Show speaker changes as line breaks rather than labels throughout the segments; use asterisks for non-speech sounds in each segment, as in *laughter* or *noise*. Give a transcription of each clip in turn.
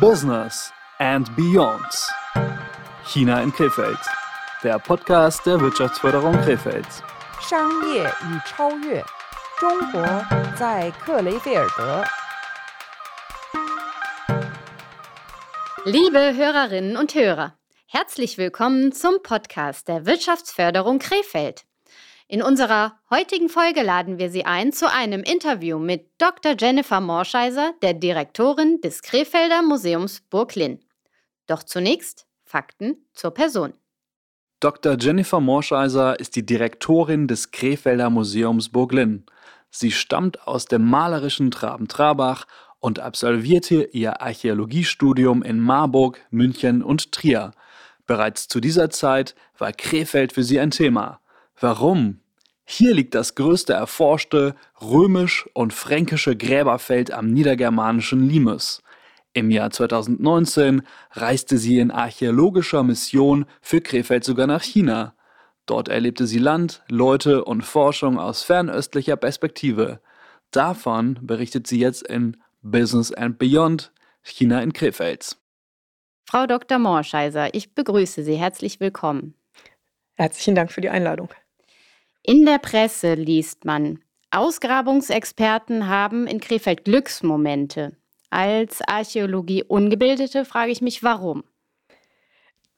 Business and Beyond. China in Krefeld. Der Podcast der Wirtschaftsförderung Krefeld.
商业与超越，中国在克雷菲尔德。
Liebe Hörerinnen und Hörer, herzlich willkommen zum Podcast der Wirtschaftsförderung Krefeld. In unserer heutigen Folge laden wir Sie ein zu einem Interview mit Dr. Jennifer Morscheiser, der Direktorin des Krefelder Museums Burglin. Doch zunächst Fakten zur Person.
Dr. Jennifer Morscheiser ist die Direktorin des Krefelder Museums Burglin. Sie stammt aus dem malerischen Traben-Trabach und absolvierte ihr Archäologiestudium in Marburg, München und Trier. Bereits zu dieser Zeit war Krefeld für sie ein Thema. Warum? Hier liegt das größte erforschte römisch- und fränkische Gräberfeld am niedergermanischen Limes. Im Jahr 2019 reiste sie in archäologischer Mission für Krefeld sogar nach China. Dort erlebte sie Land, Leute und Forschung aus fernöstlicher Perspektive. Davon berichtet sie jetzt in Business and Beyond China in Krefeld.
Frau Dr. Morscheiser, ich begrüße Sie. Herzlich willkommen.
Herzlichen Dank für die Einladung.
In der Presse liest man, Ausgrabungsexperten haben in Krefeld Glücksmomente. Als Archäologie-Ungebildete frage ich mich, warum.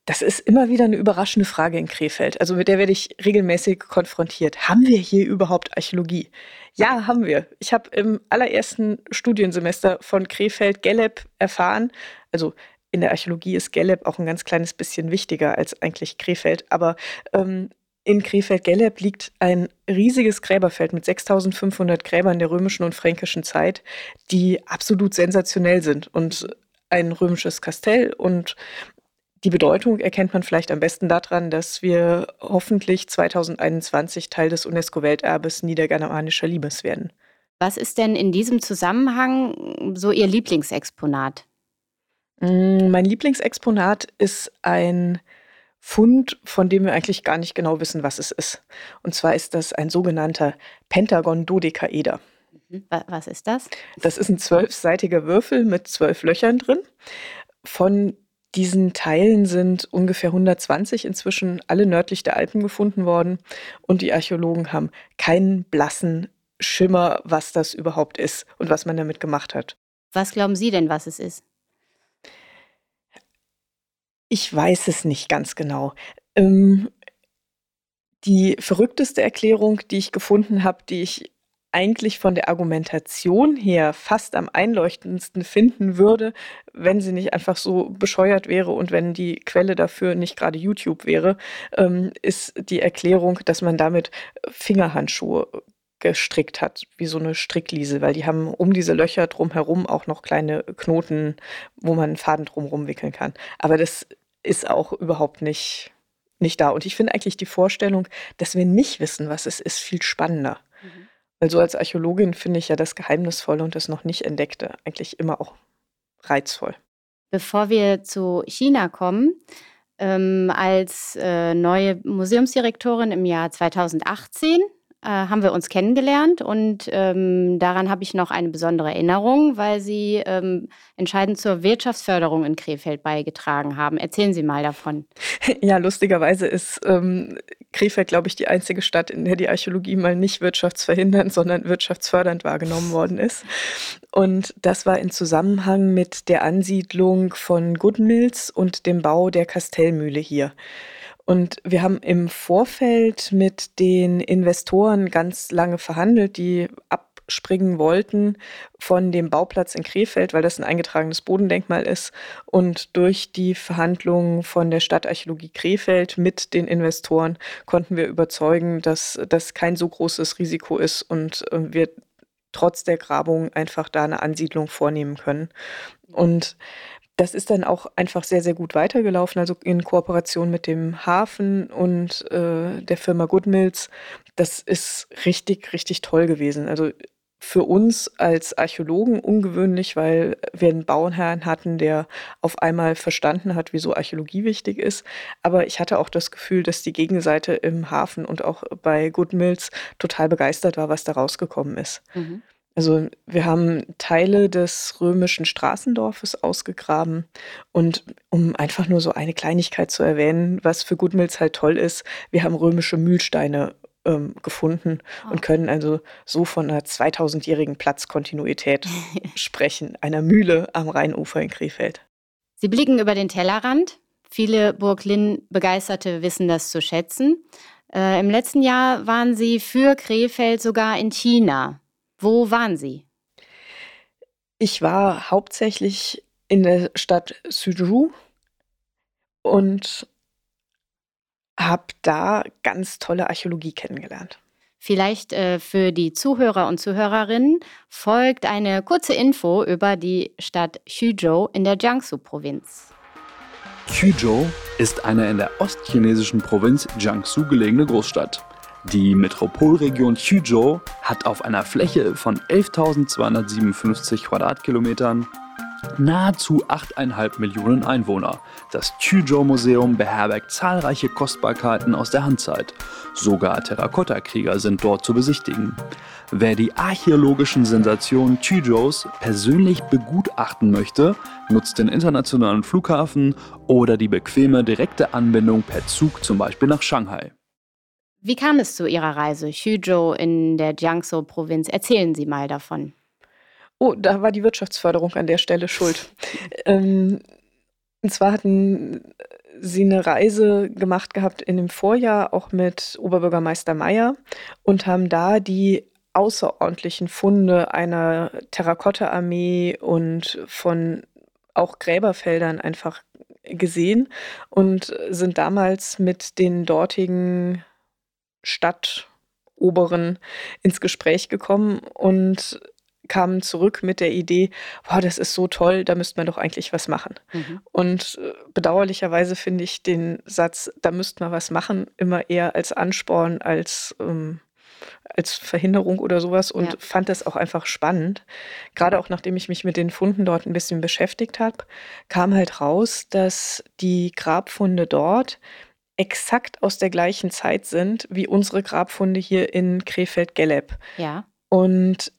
Das ist immer wieder eine überraschende Frage in Krefeld. Also mit der werde ich regelmäßig konfrontiert. Haben wir hier überhaupt Archäologie? Ja, haben wir. Ich habe im allerersten Studiensemester von Krefeld Gelleb erfahren. Also in der Archäologie ist Gelleb auch ein ganz kleines bisschen wichtiger als eigentlich Krefeld. Aber ähm, in Krefeld-Gelleb liegt ein riesiges Gräberfeld mit 6500 Gräbern der römischen und fränkischen Zeit, die absolut sensationell sind und ein römisches Kastell und die Bedeutung erkennt man vielleicht am besten daran, dass wir hoffentlich 2021 Teil des UNESCO-Welterbes niedergermanischer Limes werden.
Was ist denn in diesem Zusammenhang so Ihr Lieblingsexponat?
Mm, Mein Lieblingsexponat ist ein Fund, von dem wir eigentlich gar nicht genau wissen, was es ist. Und zwar ist das ein sogenannter Pentagon-Dodekaeder.
Mhm. Wa- Was ist das?
Das ist ein zwölfseitiger Würfel mit zwölf Löchern drin. Von diesen Teilen sind ungefähr 120 inzwischen alle nördlich der Alpen gefunden worden. Und die Archäologen haben keinen blassen Schimmer, was das überhaupt ist und was man damit gemacht hat.
Was glauben Sie denn, was es ist?
Ich weiß es nicht ganz genau. Ähm, die verrückteste Erklärung, die ich gefunden habe, die ich eigentlich von der Argumentation her fast am einleuchtendsten finden würde, wenn sie nicht einfach so bescheuert wäre und wenn die Quelle dafür nicht gerade YouTube wäre, ähm, ist die Erklärung, dass man damit Fingerhandschuhe gestrickt hat, wie so eine Strickliese, weil die haben um diese Löcher drumherum auch noch kleine Knoten, wo man einen Faden drumherum wickeln kann. Aber das ist auch überhaupt nicht, nicht da. Und ich finde eigentlich die Vorstellung, dass wir nicht wissen, was es ist, viel spannender. Weil so als Archäologin finde ich ja das Geheimnisvolle und das noch nicht Entdeckte eigentlich immer auch reizvoll.
Bevor wir zu China kommen, ähm, als äh, neue Museumsdirektorin im Jahr 2018 äh, haben wir uns kennengelernt und ähm, daran habe ich noch eine besondere Erinnerung, weil Sie ähm, entscheidend zur Wirtschaftsförderung in Krefeld beigetragen haben. Erzählen Sie mal davon. *laughs*
Ja, lustigerweise ist ähm, Krefeld, glaube ich, die einzige Stadt, in der die Archäologie mal nicht wirtschaftsverhindernd, sondern wirtschaftsfördernd wahrgenommen worden ist. Und das war in Zusammenhang mit der Ansiedlung von Goodmills und dem Bau der Kastellmühle hier. Und wir haben im Vorfeld mit den Investoren ganz lange verhandelt, die abspringen wollten von dem Bauplatz in Krefeld, weil das ein eingetragenes Bodendenkmal ist. Und durch die Verhandlungen von der Stadtarchäologie Krefeld mit den Investoren konnten wir überzeugen, dass das kein so großes Risiko ist und äh, wir trotz der Grabung einfach da eine Ansiedlung vornehmen können. Und das ist dann auch einfach sehr, sehr gut weitergelaufen, also in Kooperation mit dem Hafen und äh, der Firma Goodmills. Das ist richtig, richtig toll gewesen. Also für uns als Archäologen ungewöhnlich, weil wir einen Bauherrn hatten, der auf einmal verstanden hat, wieso Archäologie wichtig ist. Aber ich hatte auch das Gefühl, dass die Gegenseite im Hafen und auch bei Goodmills total begeistert war, was da rausgekommen ist.
Mhm.
Also wir haben Teile des römischen Straßendorfes ausgegraben und um einfach nur so eine Kleinigkeit zu erwähnen, was für Goodmills halt toll ist, wir haben römische Mühlsteine ähm, gefunden
Oh.
und können also so von einer 2000-jährigen Platzkontinuität *laughs* sprechen, einer Mühle am Rheinufer in Krefeld.
Sie blicken über den Tellerrand. Viele Burg Linn-Begeisterte wissen das zu schätzen. Äh, Im letzten Jahr waren Sie für Krefeld sogar in China. Wo waren Sie?
Ich war hauptsächlich in der Stadt Suzhou und habe da ganz tolle Archäologie kennengelernt.
Vielleicht äh, für die Zuhörer und Zuhörerinnen folgt eine kurze Info über die Stadt Xuzhou in der Jiangsu-Provinz.
Quzhou ist eine in der ostchinesischen Provinz Jiangsu gelegene Großstadt. Die Metropolregion Quzhou hat auf einer Fläche von 11.257 Quadratkilometern nahezu 8,5 Millionen Einwohner. Das Quzhou-Museum beherbergt zahlreiche Kostbarkeiten aus der Handzeit. Sogar Terrakotta-Krieger sind dort zu besichtigen. Wer die archäologischen Sensationen Quzhous persönlich begutachten möchte, nutzt den internationalen Flughafen oder die bequeme direkte Anbindung per Zug zum Beispiel nach Shanghai.
Wie kam es zu Ihrer Reise Xuzhou in der Jiangsu-Provinz? Erzählen Sie mal davon.
Oh, da war die Wirtschaftsförderung an der Stelle schuld. *laughs* ähm, und zwar hatten sie eine Reise gemacht gehabt in dem Vorjahr, auch mit Oberbürgermeister Meyer, und haben da die außerordentlichen Funde einer Terrakotta-Armee und von auch Gräberfeldern einfach gesehen und sind damals mit den dortigen Stadtoberen ins Gespräch gekommen und kamen zurück mit der Idee, boah, das ist so toll, da müsste man doch eigentlich was machen.
Mhm.
Und äh, bedauerlicherweise finde ich den Satz, da müsste man was machen, immer eher als Ansporn, als, ähm, als Verhinderung oder sowas und
Ja.
fand das auch einfach spannend. Gerade auch nachdem ich mich mit den Funden dort ein bisschen beschäftigt habe, kam halt raus, dass die Grabfunde dort exakt aus der gleichen Zeit sind wie unsere Grabfunde hier in Krefeld-Geleb.
Ja.
Und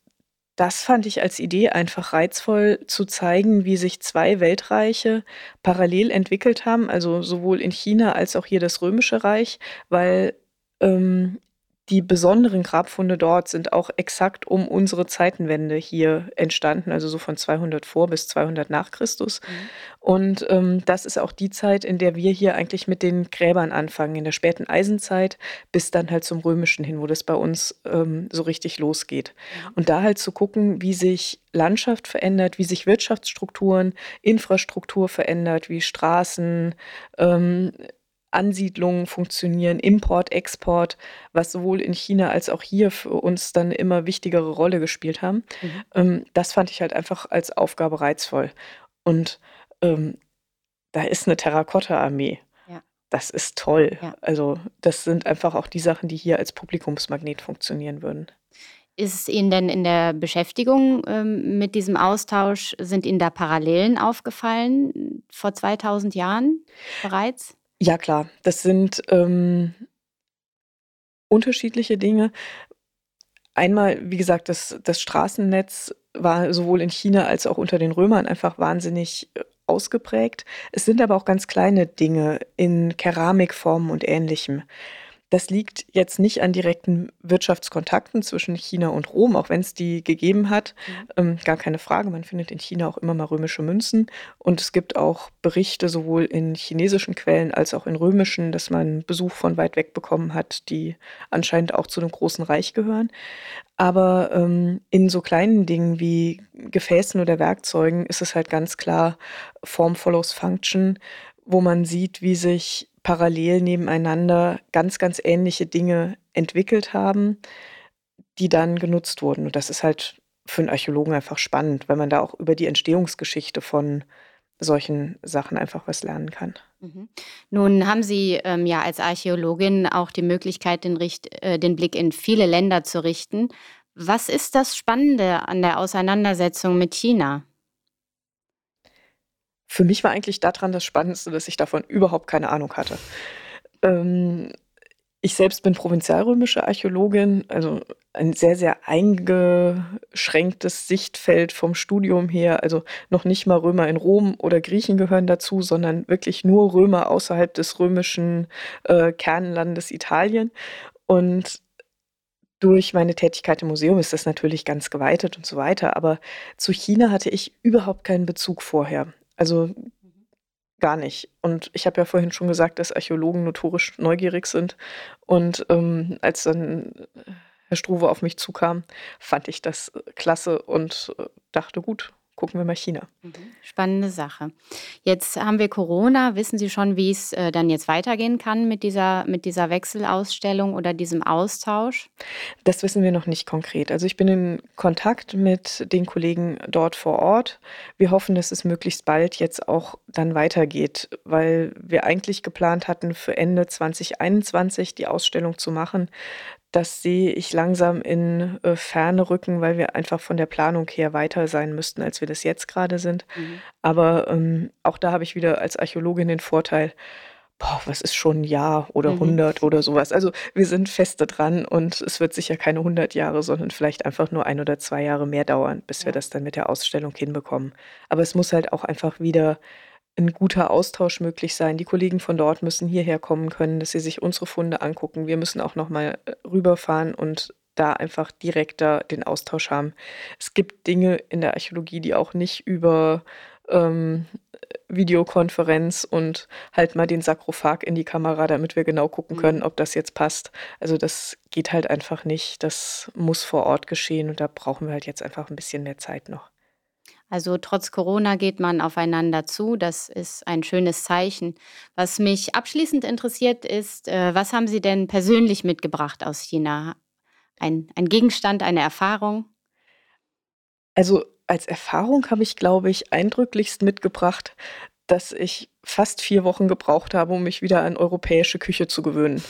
das fand ich als Idee einfach reizvoll zu zeigen, wie sich zwei Weltreiche parallel entwickelt haben, also sowohl in China als auch hier das Römische Reich, weil ähm, die besonderen Grabfunde dort sind auch exakt um unsere Zeitenwende hier entstanden, also so von 200 vor bis 200 nach Christus.
Mhm.
Und ähm, das ist auch die Zeit, in der wir hier eigentlich mit den Gräbern anfangen, in der späten Eisenzeit bis dann halt zum Römischen hin, wo das bei uns ähm, so richtig losgeht. Und da halt zu gucken, wie sich Landschaft verändert, wie sich Wirtschaftsstrukturen, Infrastruktur verändert, wie Straßen, ähm, Ansiedlungen funktionieren, Import, Export, was sowohl in China als auch hier für uns dann eine immer wichtigere Rolle gespielt haben.
Mhm.
Ähm, das fand ich halt einfach als Aufgabe reizvoll. Und ähm, da ist eine Terrakotta-Armee.
Ja.
Das ist toll.
Ja.
Also das sind einfach auch die Sachen, die hier als Publikumsmagnet funktionieren würden.
Ist es Ihnen denn in der Beschäftigung ähm, mit diesem Austausch, sind Ihnen da Parallelen aufgefallen vor 2000 Jahren bereits?
Ja, klar, das sind ähm, unterschiedliche Dinge. Einmal, wie gesagt, das, das Straßennetz war sowohl in China als auch unter den Römern einfach wahnsinnig äh, ausgeprägt. Es sind aber auch ganz kleine Dinge in Keramikformen und ähnlichem. Das liegt jetzt nicht an direkten Wirtschaftskontakten zwischen China und Rom, auch wenn es die gegeben hat. Ähm, gar keine Frage. Man findet in China auch immer mal römische Münzen. Und es gibt auch Berichte sowohl in chinesischen Quellen als auch in römischen, dass man Besuch von weit weg bekommen hat, die anscheinend auch zu einem großen Reich gehören. Aber ähm, in so kleinen Dingen wie Gefäßen oder Werkzeugen ist es halt ganz klar Form follows Function, wo man sieht, wie sich parallel nebeneinander ganz, ganz ähnliche Dinge entwickelt haben, die dann genutzt wurden. Und das ist halt für einen Archäologen einfach spannend, weil man da auch über die Entstehungsgeschichte von solchen Sachen einfach was lernen kann.
Mhm. Nun haben Sie ähm, ja als Archäologin auch die Möglichkeit, den, Richt äh, den Blick in viele Länder zu richten. Was ist das Spannende an der Auseinandersetzung mit China?
Für mich war eigentlich daran das Spannendste, dass ich davon überhaupt keine Ahnung hatte. Ähm, Ich selbst bin provinzialrömische Archäologin, also ein sehr, sehr eingeschränktes Sichtfeld vom Studium her. Also noch nicht mal Römer in Rom oder Griechen gehören dazu, sondern wirklich nur Römer außerhalb des römischen äh, Kernlandes Italien. Und durch meine Tätigkeit im Museum ist das natürlich ganz geweitet und so weiter. Aber zu China hatte ich überhaupt keinen Bezug vorher. Also Gar nicht. Und ich habe ja vorhin schon gesagt, dass Archäologen notorisch neugierig sind. Und ähm, als dann Herr Struve auf mich zukam, fand ich das klasse und äh, dachte, gut, gucken wir mal China. Mhm.
Spannende Sache. Jetzt haben wir Corona. Wissen Sie schon, wie es äh, dann jetzt weitergehen kann mit dieser, mit dieser Wechselausstellung oder diesem Austausch?
Das wissen wir noch nicht konkret. Also ich bin in Kontakt mit den Kollegen dort vor Ort. Wir hoffen, dass es möglichst bald jetzt auch dann weitergeht, weil wir eigentlich geplant hatten, für Ende 2021 die Ausstellung zu machen das sehe ich langsam in äh, Ferne rücken, weil wir einfach von der Planung her weiter sein müssten, als wir das jetzt gerade sind. Mhm. Aber ähm, auch da habe ich wieder als Archäologin den Vorteil, boah, was ist schon ein Jahr oder mhm. 100 oder sowas. Also wir sind feste dran und es wird sicher keine 100 Jahre, sondern vielleicht einfach nur ein oder zwei Jahre mehr dauern, bis ja. wir das dann mit der Ausstellung hinbekommen. Aber es muss halt auch einfach wieder ein guter Austausch möglich sein. Die Kollegen von dort müssen hierher kommen können, dass sie sich unsere Funde angucken. Wir müssen auch noch mal äh, rüberfahren und da einfach direkter den Austausch haben. Es gibt Dinge in der Archäologie, die auch nicht über ähm, Videokonferenz und halt mal den Sarkophag in die Kamera, damit wir genau gucken können, mhm. ob das jetzt passt. Also das geht halt einfach nicht. Das muss vor Ort geschehen und da brauchen wir halt jetzt einfach ein bisschen mehr Zeit noch.
Also trotz Corona geht man aufeinander zu. Das ist ein schönes Zeichen. Was mich abschließend interessiert ist, äh, was haben Sie denn persönlich mitgebracht aus China? Ein, ein Gegenstand, eine Erfahrung?
Also als Erfahrung habe ich, glaube ich, eindrücklichst mitgebracht, dass ich fast vier Wochen gebraucht habe, um mich wieder an europäische Küche zu gewöhnen.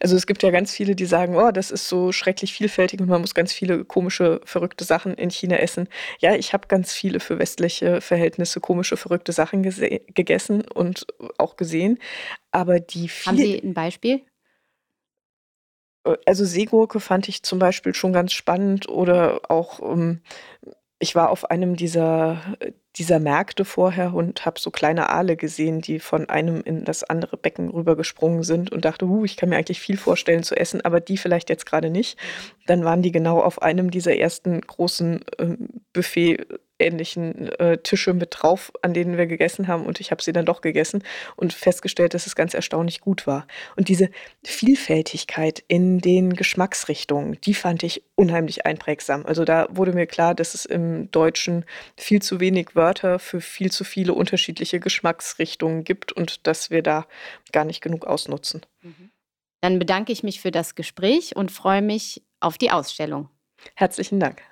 Also es gibt ja ganz viele, die sagen, oh, das ist so schrecklich vielfältig und man muss ganz viele komische, verrückte Sachen in China essen. Ja, ich habe ganz viele für westliche Verhältnisse komische, verrückte Sachen gegessen und auch gesehen. Aber die
viel Haben Sie ein Beispiel?
Äh, also Seegurke fand ich zum Beispiel schon ganz spannend oder auch ähm, ich war auf einem dieser, dieser Märkte vorher und habe so kleine Aale gesehen, die von einem in das andere Becken rübergesprungen sind und dachte, uh, ich kann mir eigentlich viel vorstellen zu essen, aber die vielleicht jetzt gerade nicht. Dann waren die genau auf einem dieser ersten großen äh, Buffet ähnlichen äh, Tische mit drauf, an denen wir gegessen haben. Und ich habe sie dann doch gegessen und festgestellt, dass es ganz erstaunlich gut war. Und diese Vielfältigkeit in den Geschmacksrichtungen, die fand ich unheimlich einprägsam. Also da wurde mir klar, dass es im Deutschen viel zu wenig Wörter für viel zu viele unterschiedliche Geschmacksrichtungen gibt und dass wir da gar nicht genug ausnutzen. Mhm.
Dann bedanke ich mich für das Gespräch und freue mich auf die Ausstellung.
Herzlichen Dank.